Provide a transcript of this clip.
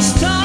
stop.